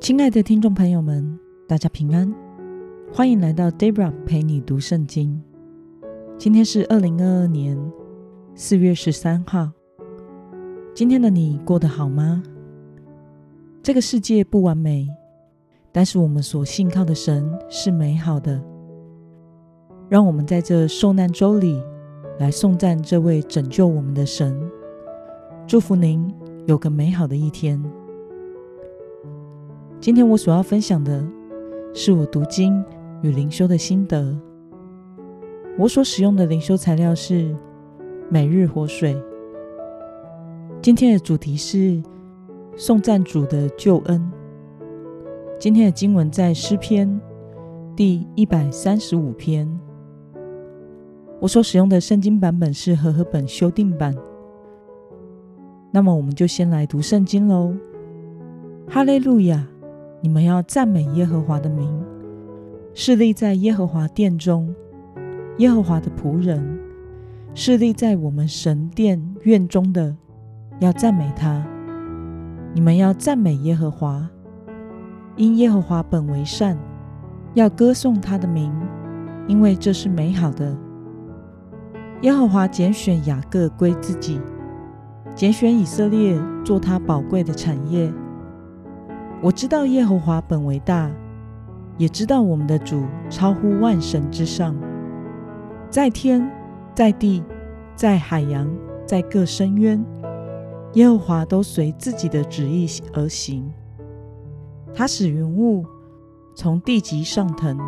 亲爱的听众朋友们，大家平安，欢迎来到 Debra 陪你读圣经。今天是二零二二年四月十三号。今天的你过得好吗？这个世界不完美，但是我们所信靠的神是美好的。让我们在这受难周里来颂赞这位拯救我们的神。祝福您有个美好的一天。今天我所要分享的是我读经与灵修的心得。我所使用的灵修材料是每日活水。今天的主题是颂赞主的救恩。今天的经文在诗篇第一百三十五篇。我所使用的圣经版本是和合本修订版。那么，我们就先来读圣经喽。哈利路亚！你们要赞美耶和华的名，是立在耶和华殿中，耶和华的仆人，是立在我们神殿院中的，要赞美他。你们要赞美耶和华，因耶和华本为善，要歌颂他的名，因为这是美好的。耶和华拣选雅各归自己，拣选以色列做他宝贵的产业。我知道耶和华本为大，也知道我们的主超乎万神之上，在天，在地，在海洋，在各深渊，耶和华都随自己的旨意而行。他使云雾从地极上腾，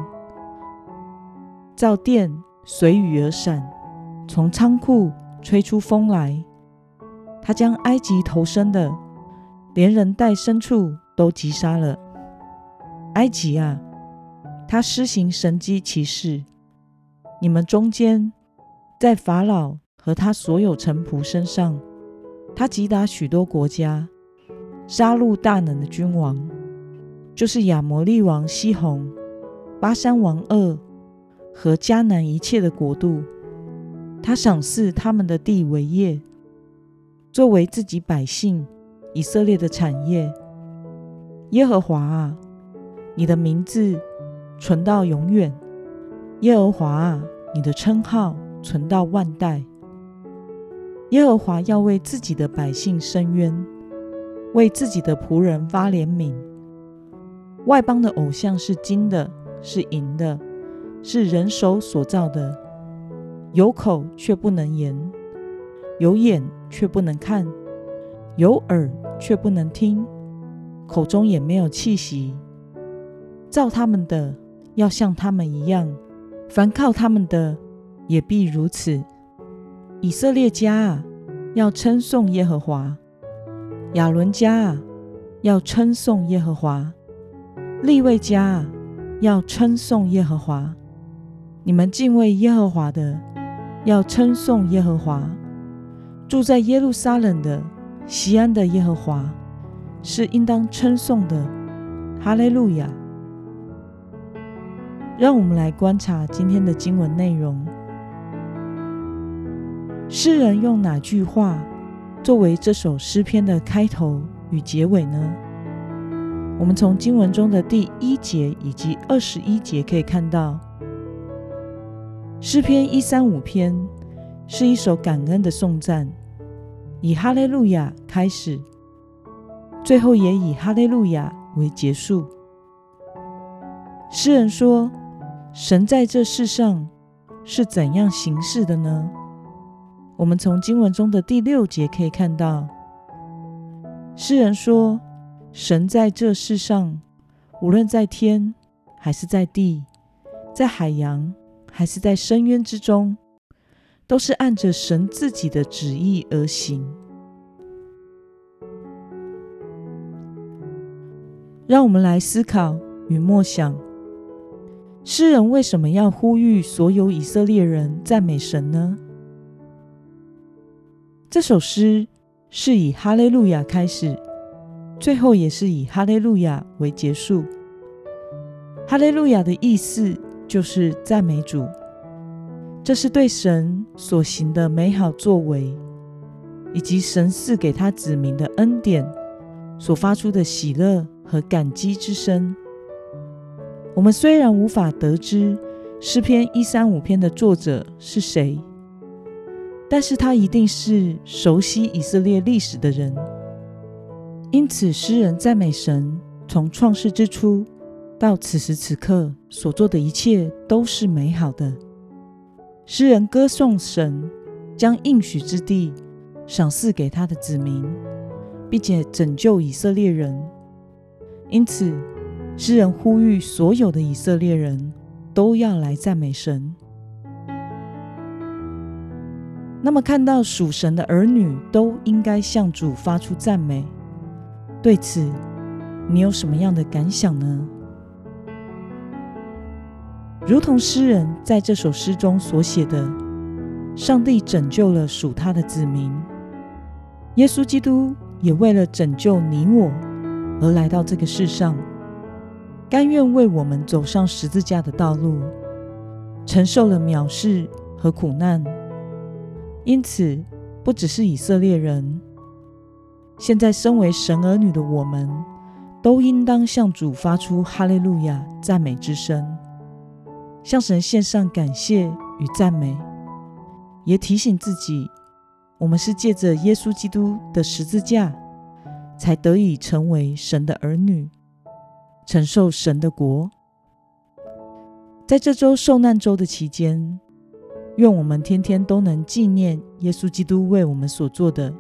造电随雨而闪，从仓库吹出风来。他将埃及投生的，连人带牲畜。都击杀了埃及啊！他施行神机骑士，你们中间在法老和他所有臣仆身上，他击打许多国家，杀戮大能的君王，就是亚摩利王西宏、巴山王二和迦南一切的国度。他赏赐他们的地为业，作为自己百姓以色列的产业。耶和华啊，你的名字存到永远；耶和华啊，你的称号存到万代。耶和华要为自己的百姓伸冤，为自己的仆人发怜悯。外邦的偶像是金的，是银的，是人手所造的，有口却不能言，有眼却不能看，有耳却不能听。口中也没有气息，造他们的要像他们一样，凡靠他们的也必如此。以色列家啊，要称颂耶和华；亚伦家啊，要称颂耶和华；利未家啊，要称颂耶和华。你们敬畏耶和华的，要称颂耶和华；住在耶路撒冷的，西安的耶和华。是应当称颂的，哈利路亚！让我们来观察今天的经文内容。诗人用哪句话作为这首诗篇的开头与结尾呢？我们从经文中的第一节以及二十一节可以看到，诗篇一三五篇是一首感恩的颂赞，以哈利路亚开始。最后也以哈利路亚为结束。诗人说：“神在这世上是怎样行事的呢？”我们从经文中的第六节可以看到，诗人说：“神在这世上，无论在天还是在地，在海洋还是在深渊之中，都是按着神自己的旨意而行。”让我们来思考与默想：诗人为什么要呼吁所有以色列人赞美神呢？这首诗是以哈利路亚开始，最后也是以哈利路亚为结束。哈利路亚的意思就是赞美主，这是对神所行的美好作为，以及神赐给他子民的恩典所发出的喜乐。和感激之声。我们虽然无法得知诗篇一三五篇的作者是谁，但是他一定是熟悉以色列历史的人。因此，诗人赞美神，从创世之初到此时此刻所做的一切都是美好的。诗人歌颂神，将应许之地赏赐给他的子民，并且拯救以色列人。因此，诗人呼吁所有的以色列人都要来赞美神。那么，看到属神的儿女都应该向主发出赞美。对此，你有什么样的感想呢？如同诗人在这首诗中所写的：“上帝拯救了属他的子民，耶稣基督也为了拯救你我而来到这个世上，甘愿为我们走上十字架的道路，承受了藐视和苦难。因此，不只是以色列人。”现在，身为神儿女的我们，都应当向主发出哈利路亚赞美之声，向神献上感谢与赞美，也提醒自己，我们是借着耶稣基督的十字架，才得以成为神的儿女，承受神的国。在这周受难周的期间，愿我们天天都能纪念耶稣基督为我们所做的。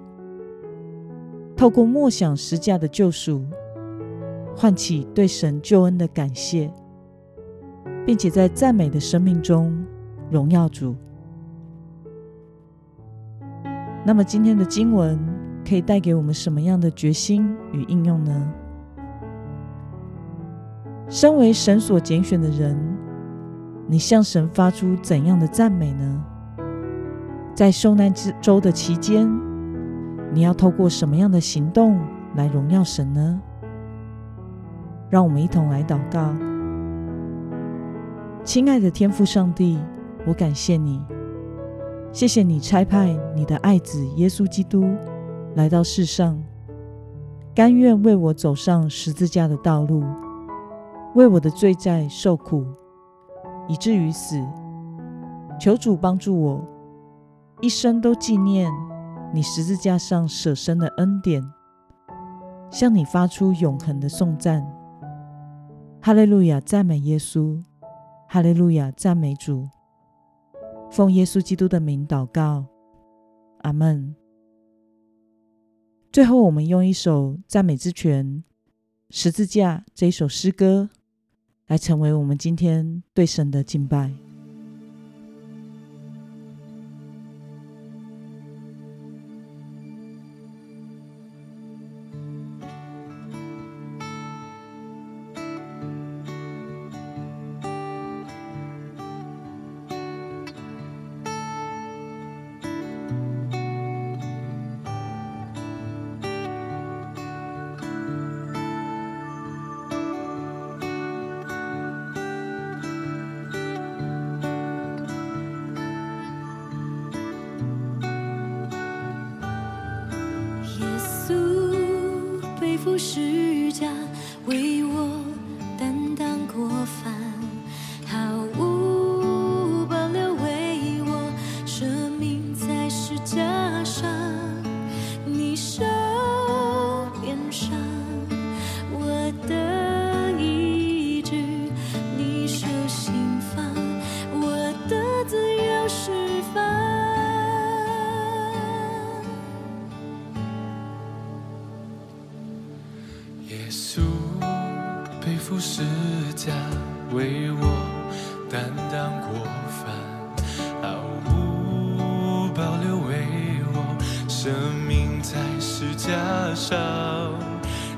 透过默想十架的救赎，唤起对神救恩的感谢，并且在赞美的生命中荣耀主。那么，今天的经文可以带给我们什么样的决心与应用呢？身为神所拣选的人，你向神发出怎样的赞美呢？在受难之周的期间。你要透过什么样的行动来荣耀神呢？让我们一同来祷告。亲爱的天父上帝，我感谢你，谢谢你差派你的爱子耶稣基督来到世上，甘愿为我走上十字架的道路，为我的罪债受苦，以至于死。求主帮助我，一生都纪念。你十字架上舍身的恩典，向你发出永恒的颂赞。哈利路亚，赞美耶稣！哈利路亚，赞美主！奉耶稣基督的名祷告，阿门。最后，我们用一首赞美之泉《十字架》这一首诗歌，来成为我们今天对神的敬拜。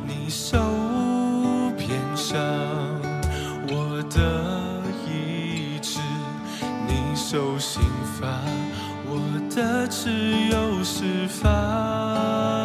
你受偏伤，我的意志；你受刑罚，我的自由释放。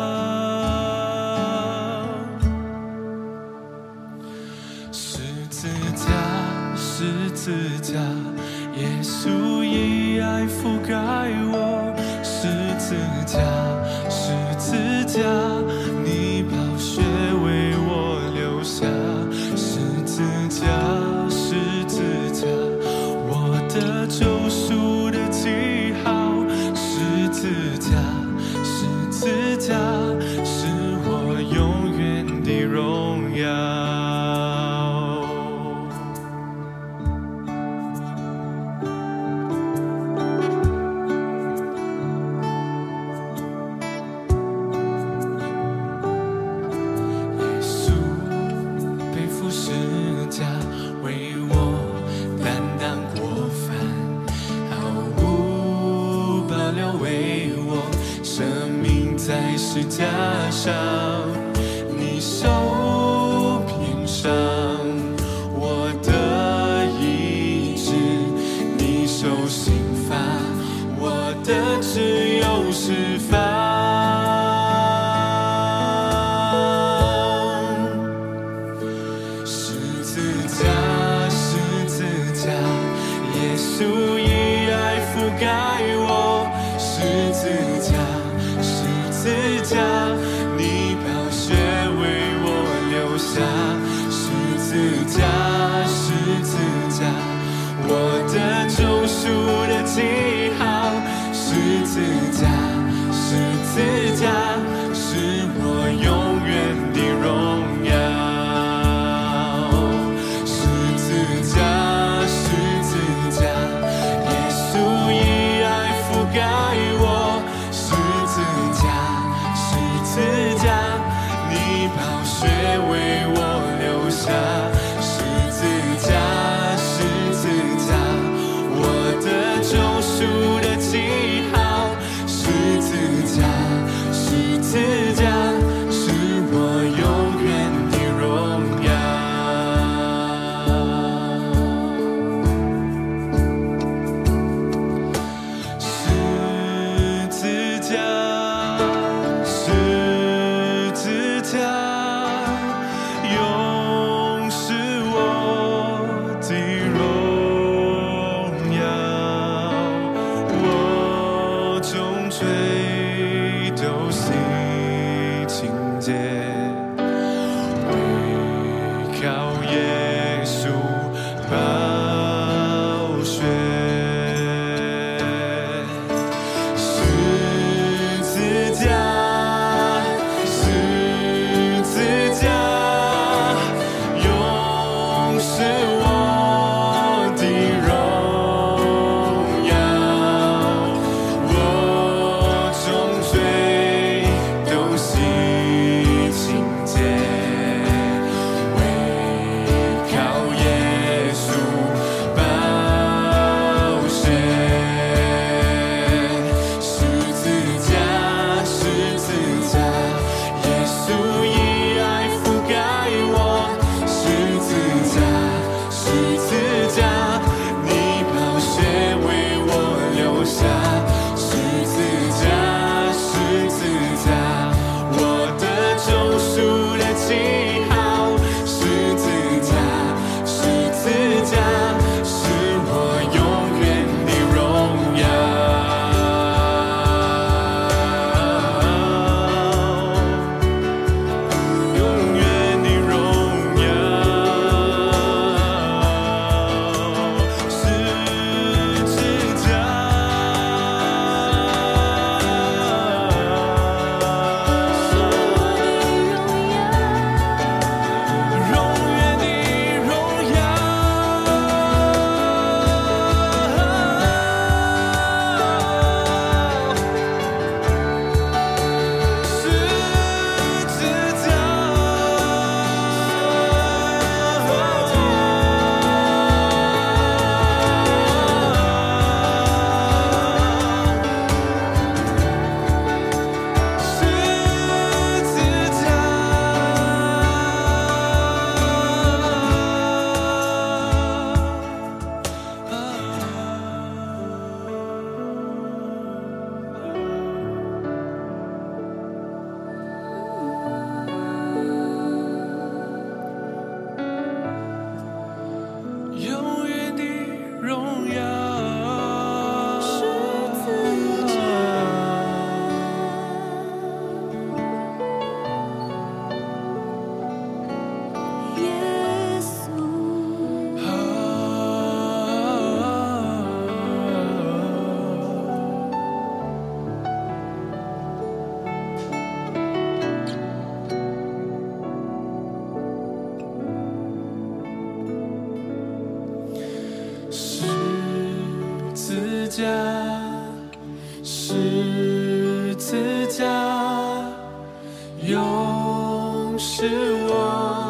是我。